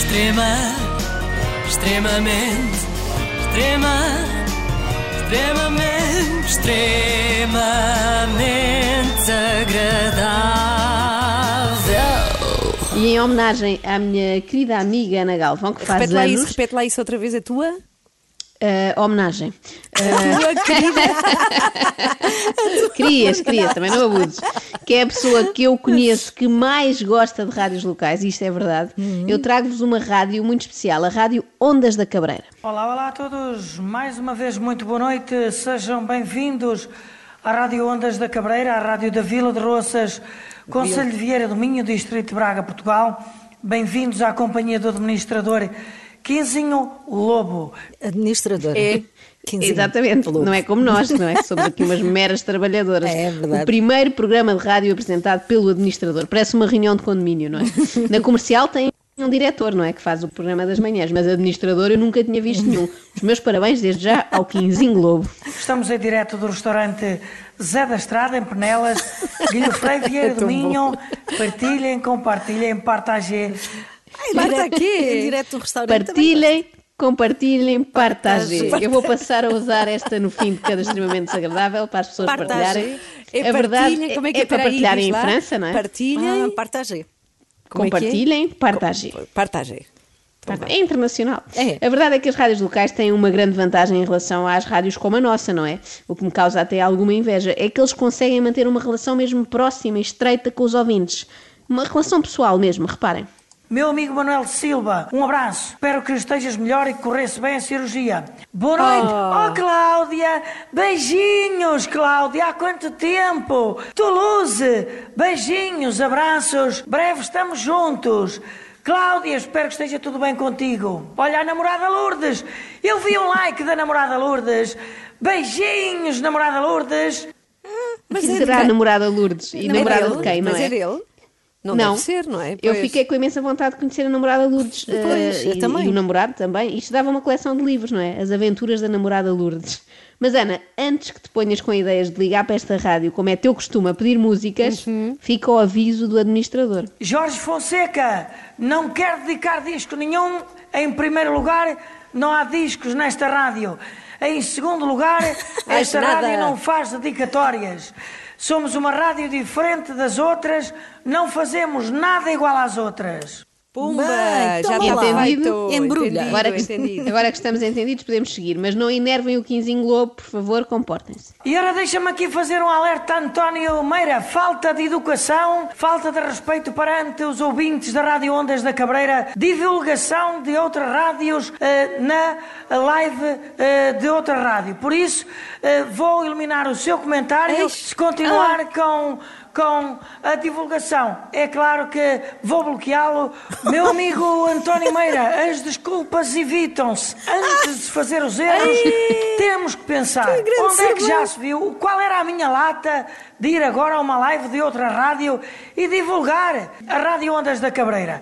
Extrema, extremamente, extrema, extremamente, extremamente agradável. E em homenagem à minha querida amiga Ana Galvão, que faz Repete lá anos. isso, repete lá isso outra vez, a tua. Eh, homenagem. Tua querida. Querias, querias, também não abuses. Que é a pessoa que eu conheço que mais gosta de rádios locais, isto é verdade. Eu trago-vos uma rádio muito especial, a Rádio Ondas da Cabreira. Olá, olá a todos. Mais uma vez, muito boa noite. Sejam bem-vindos à Rádio Ondas da Cabreira, à Rádio da Vila de Roças, Conselho de Vieira do Minho, Distrito de Braga, Portugal. Bem-vindos à companhia do administrador Quinzinho Lobo. Administradora. É, Quinzinho. Exatamente, Lobo. não é como nós, não é? Somos aqui umas meras trabalhadoras. É verdade. O primeiro programa de rádio apresentado pelo administrador. Parece uma reunião de condomínio, não é? Na comercial tem um diretor, não é? Que faz o programa das manhãs, mas administrador eu nunca tinha visto nenhum. Os meus parabéns desde já ao Quinzinho Lobo. Estamos em direto do restaurante Zé da Estrada, em Penelas, Guilherme Vieira do Minho. Partilhem, compartilhem, partagem. Marta aqui. Direto do restaurante. Partilhem, compartilhem, partagem. Partagem. Eu vou passar a usar esta no fim de cada extremamente desagradável para as pessoas Partagem. partilharem. É a verdade partilhem, como é que é, é? para diz em lá. França, não é? Partilhem. Ah, partagem. Como é é? Compartilhem, partagem. Partagem. É internacional. É. A verdade é que as rádios locais têm uma grande vantagem em relação às rádios como a nossa, não é? O que me causa até alguma inveja é que eles conseguem manter uma relação mesmo próxima e estreita com os ouvintes. Uma relação pessoal mesmo, reparem. Meu amigo Manuel Silva, um abraço. Espero que estejas melhor e que corresse bem a cirurgia. Boa noite. Oh, Cláudia. Beijinhos, Cláudia. Há quanto tempo? Toulouse. Beijinhos, abraços. Breve estamos juntos. Cláudia, espero que esteja tudo bem contigo. Olha, a namorada Lourdes. Eu vi um like da namorada Lourdes. Beijinhos, namorada Lourdes. Mas que é será a namorada Lourdes? E Não é namorada dele? de quem, não Mas é? é dele? Não, Não. deve ser, não é? Eu Pois. fiquei com imensa vontade de conhecer a namorada Lourdes. Pois, eu e, também. e o namorado também. Isto dava uma coleção de livros, não é? As aventuras da namorada Lourdes. Mas Ana, antes que te ponhas com ideias de ligar para esta rádio, como é teu costume, a pedir músicas, Uhum. fica o aviso do administrador. Jorge Fonseca, não quer dedicar disco nenhum. Em primeiro lugar, não há discos nesta rádio. Em segundo lugar, esta rádio não faz dedicatórias. Somos uma rádio diferente das outras, não fazemos nada igual às outras. Pumba, Bem, já está feito. Embrulha. Entendido, Agora que, entendido. agora que estamos entendidos, podemos seguir, mas não enervem o Quinzinho Globo, por favor, comportem-se. E agora deixa-me aqui fazer um alerta a António Meira. Falta de educação, falta de respeito perante os ouvintes da Rádio Ondas da Cabreira, divulgação de outras rádios eh, na live eh, de outra rádio. Por isso, eh, vou eliminar o seu comentário Eish. se continuar com, com a divulgação. É claro que vou bloqueá-lo. Meu amigo António Meira, as desculpas evitam-se. Antes de fazer os erros, temos que pensar. grande Onde é que já se viu? Qual era a minha lata de ir agora a uma live de outra rádio e divulgar a Rádio Ondas da Cabreira?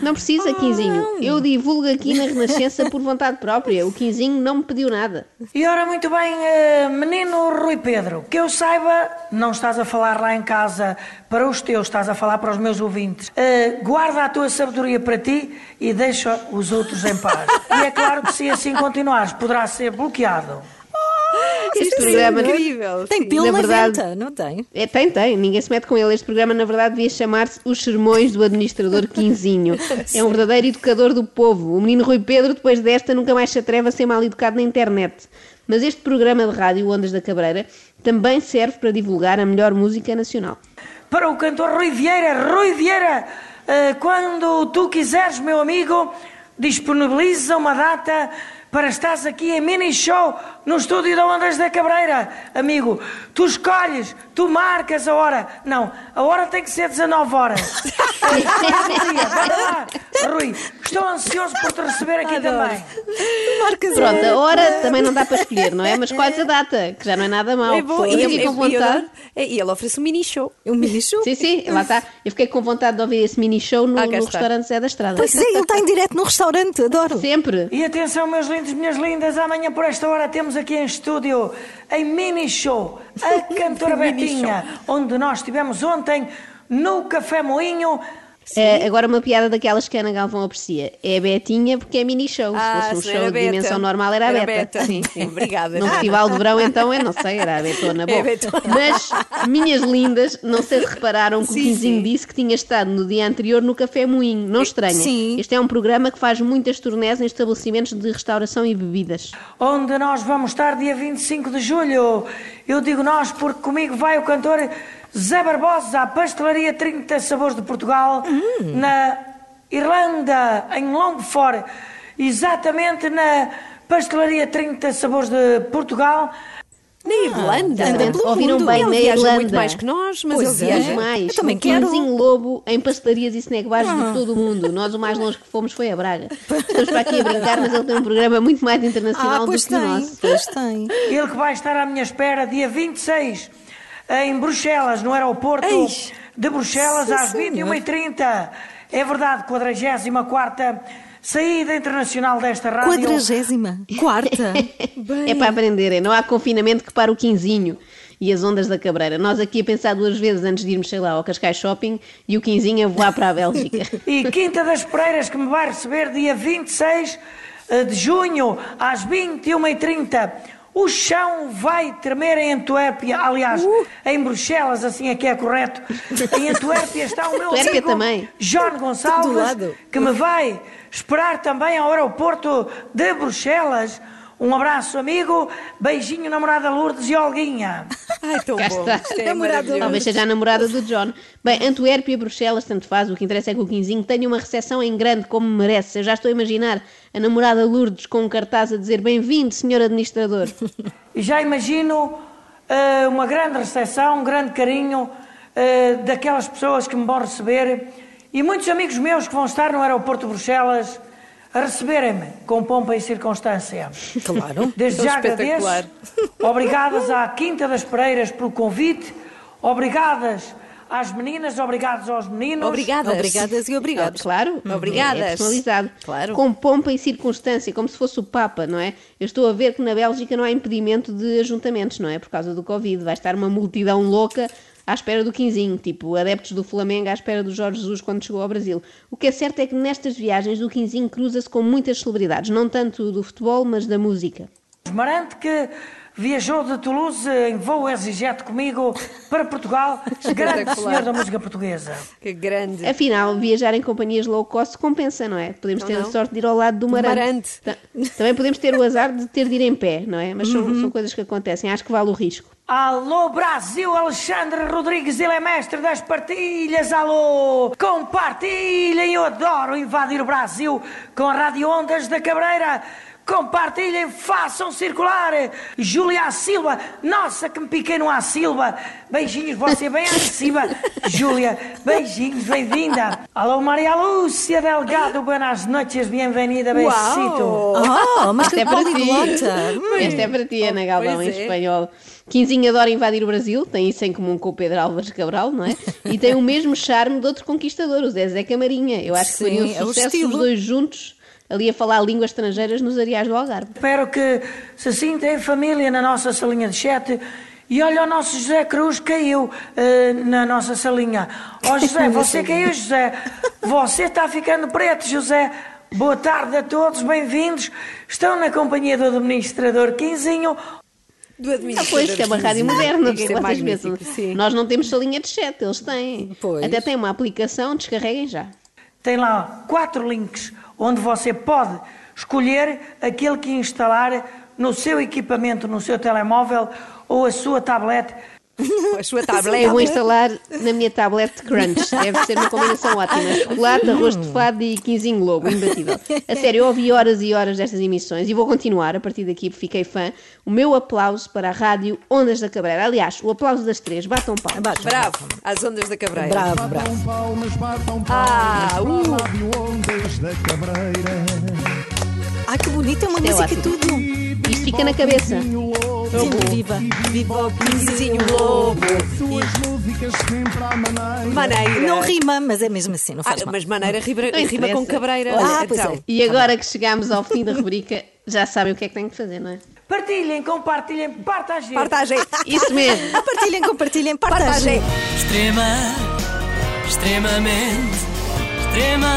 Não precisa, Quinzinho. Eu divulgo aqui na Renascença por vontade própria. O Quinzinho não me pediu nada. E ora, muito bem, eh, menino Rui Pedro, que eu saiba, não estás a falar lá em casa para os teus, estás a falar para os meus ouvintes. Eh, guarda a tua sabedoria para ti e deixa os outros em paz. e é claro que se assim continuares, poderá ser bloqueado. Este é programa incrível. Tem Na na, verdade- não tem? É, tem, tem. Ninguém se mete com ele. Este programa, na verdade, devia chamar-se Os Sermões do Administrador Quinzinho. É um verdadeiro educador do povo. O menino Rui Pedro, depois desta, nunca mais se atreve a ser mal educado na internet. Mas este programa de rádio, Ondas da Cabreira, também serve para divulgar a melhor música nacional. Para o cantor Rui Vieira, Rui Vieira, eh, quando tu quiseres, meu amigo, disponibiliza uma data para estares aqui em mini show no estúdio da Ondas da Cabreira. Amigo, tu escolhes, tu marcas a hora. Não, a hora tem que ser 19 horas. Rui, estou ansioso por te receber aqui também. Marcas Pronto, a- hora também não dá para escolher, não é? Mas escolhes a data, que já não é nada mau. É bom. Eu E, fiquei com e- e- vontade. e ele oferece um mini show. Um mini show. Sim, sim, lá está. Eu fiquei com vontade de ouvir esse mini show no, Ah, no restaurante Zé da Estrada. Pois é, ele está em direto no restaurante, adoro. Sempre. E atenção, meus lindos, minhas lindas, amanhã por esta hora temos aqui em estúdio, em mini show, a cantora Betinha, onde nós estivemos ontem no Café Moinho. Eh, agora uma piada daquelas que a Ana Galvão aprecia. É a Betinha porque é mini show. Ah, Se fosse um show de dimensão normal era a Era Beta. Beta. Sim, obrigada. Num festival de verão então, eu não sei, era a Betona. Bom, É a Betona. Mas, minhas lindas, não sei se repararam que o Sim, Quinzinho sim. disse que tinha estado no dia anterior no Café Moinho. Não estranha. Sim. Este é um programa que faz muitas turnés em estabelecimentos de restauração e bebidas. onde nós vamos estar dia 25 de julho. Eu digo nós porque comigo vai o cantor Zé Barbosa, à Pastelaria 30 Sabores de Portugal, na Irlanda, em Longford, exatamente na Pastelaria 30 Sabores de Portugal. Na Irlanda. anda pelo Ouviram mundo. bem, Ele na Irlanda. muito mais que nós, mas Pois ele é. viaja. Muito mais. Eu também um quero. Quinzinho Lobo em pastelarias e snack bars de todo o mundo. Nós o mais longe que fomos foi a Braga. Estamos para aqui a brincar, mas ele tem um programa muito mais internacional Ah, do que o tem, nosso. pois tem. Ele que vai estar à minha espera dia 26 em Bruxelas, no aeroporto Eis. de Bruxelas, Sim, às senhor. 21h30. É verdade, 44 saída internacional desta rádio. Quadragésima. Quarta. É para aprenderem, não há confinamento que para o quinzinho e as ondas da cabreira. Nós aqui a pensar duas vezes antes de irmos, sei lá, ao Cascais Shopping e o quinzinho a voar para a Bélgica. E Quinta das Pereiras, que me vai receber dia 26 eh, de junho, às 21h30. O chão vai tremer em Antuérpia, aliás, Uh! em Bruxelas, assim é que é correto. Em Antuérpia está o meu Antuérpia amigo também. John Gonçalves, que me vai esperar também ao aeroporto de Bruxelas. Um abraço, amigo. Beijinho, namorada Lourdes e Olguinha. Ai, tão Cá bom. está. É maravilhoso. Talvez seja a namorada do John. Bem, Antuérpia e Bruxelas, tanto faz. O que interessa é que o quinzinho tenha uma recepção em grande, como merece. Eu já estou a imaginar a namorada Lourdes com um cartaz a dizer bem-vindo, senhor administrador. E já imagino eh, uma grande recepção, um grande carinho eh, daquelas pessoas que me vão receber e muitos amigos meus que vão estar no aeroporto de Bruxelas receberem-me com pompa e circunstância. Claro. Desde já Espetacular. agradeço. Obrigadas à Quinta das Pereiras pelo convite. Obrigadas às meninas, obrigados aos meninos. Obrigadas. Obrigadas e obrigados. Claro, Obrigadas. É personalizado. Claro. Com pompa e circunstância, como se fosse o Papa, não é? Eu estou a ver que na Bélgica não há impedimento de ajuntamentos, não é? Por causa do Covid. Vai estar uma multidão louca à espera do quinzinho, tipo adeptos do Flamengo à espera do Jorge Jesus quando chegou ao Brasil. O que é certo é que nestas viagens o quinzinho cruza-se com muitas celebridades, não tanto do futebol, mas da música. Marante que viajou de Toulouse em voo EasyJet comigo para Portugal, grande Espetacular. senhor da música portuguesa. Que grande. Afinal, viajar em companhias low cost compensa, não é? Podemos Não, ter a não. sorte de ir ao lado do Marante. Marante. Ta- Também podemos ter o azar de ter de ir em pé, não é? Mas são, são coisas que acontecem, acho que vale o risco. Alô Brasil, Alexandre Rodrigues, ele é mestre das partilhas, alô! Compartilhem, eu adoro invadir o Brasil com a Rádio Ondas da Cabreira. Compartilhem, façam circular. Júlia Silva, nossa que me piquei no A Silva. Beijinhos, você bem acima. Júlia, beijinhos, bem-vinda. Alô Maria Lúcia Delgado, buenas noches, bem-vinda, besito. Oh, mas que é para ti. Esta é para ti, Ana Galvão, pois em é. espanhol. Quinzinho adora invadir o Brasil, tem isso em comum com o Pedro Álvares Cabral, não é? E tem o mesmo charme de outro conquistador, o Zezé Camarinha. Eu acho que Sim, fariam é sucesso estilo. os dois juntos, ali a falar línguas estrangeiras nos areais do Algarve. Espero que se sinta em família na nossa salinha de chat. E olha, o nosso José Cruz caiu eh, na nossa salinha. Ó José, você caiu, José. Você está ficando preto, José. Boa tarde a todos, bem-vindos. Estão na companhia do administrador Quinzinho. Do Ah, administrador. pois, que é uma rádio moderna, o que é vocês pensam? Nós não temos salinha de chat, eles têm. Pois. Até tem uma aplicação, descarreguem já. Tem lá quatro links onde você pode escolher aquele que instalar no seu equipamento, no seu telemóvel ou a sua tablet. A sua tablet. Eu vou instalar na minha tablet Crunch. Deve ser uma combinação ótima. Chocolate, arroz de fado e quinzinho lobo, imbatível. A sério, eu ouvi horas e horas destas emissões e vou continuar a partir daqui, porque fiquei fã. O meu aplauso para a rádio Ondas da Cabreira. Aliás, o aplauso das três. Batam palmas. Baixo. Bravo. Às ondas da cabreira. Bravo, bravo. Batam palmas, batam palmas Ah, para uh. a Rádio Ondas da Cabreira. Ai, que bonito, é uma Isto é música e tudo. Isto fica na cabeça. Sim, viva. Viva o Quinzinho lobo. Suas músicas sempre à maneira. Maneira. Não rima, mas é mesmo assim, não Ah, faz mal. mas maneira rima, rima com cabreira. Ah, pois então. é. E agora que chegamos ao fim da rubrica, já sabem o que é que têm que fazer, não é? Partilhem, compartilhem, partagem. Partagem. Isso mesmo. Partilhem, compartilhem, partilhem. Partagem. Extrema, extremamente extrema,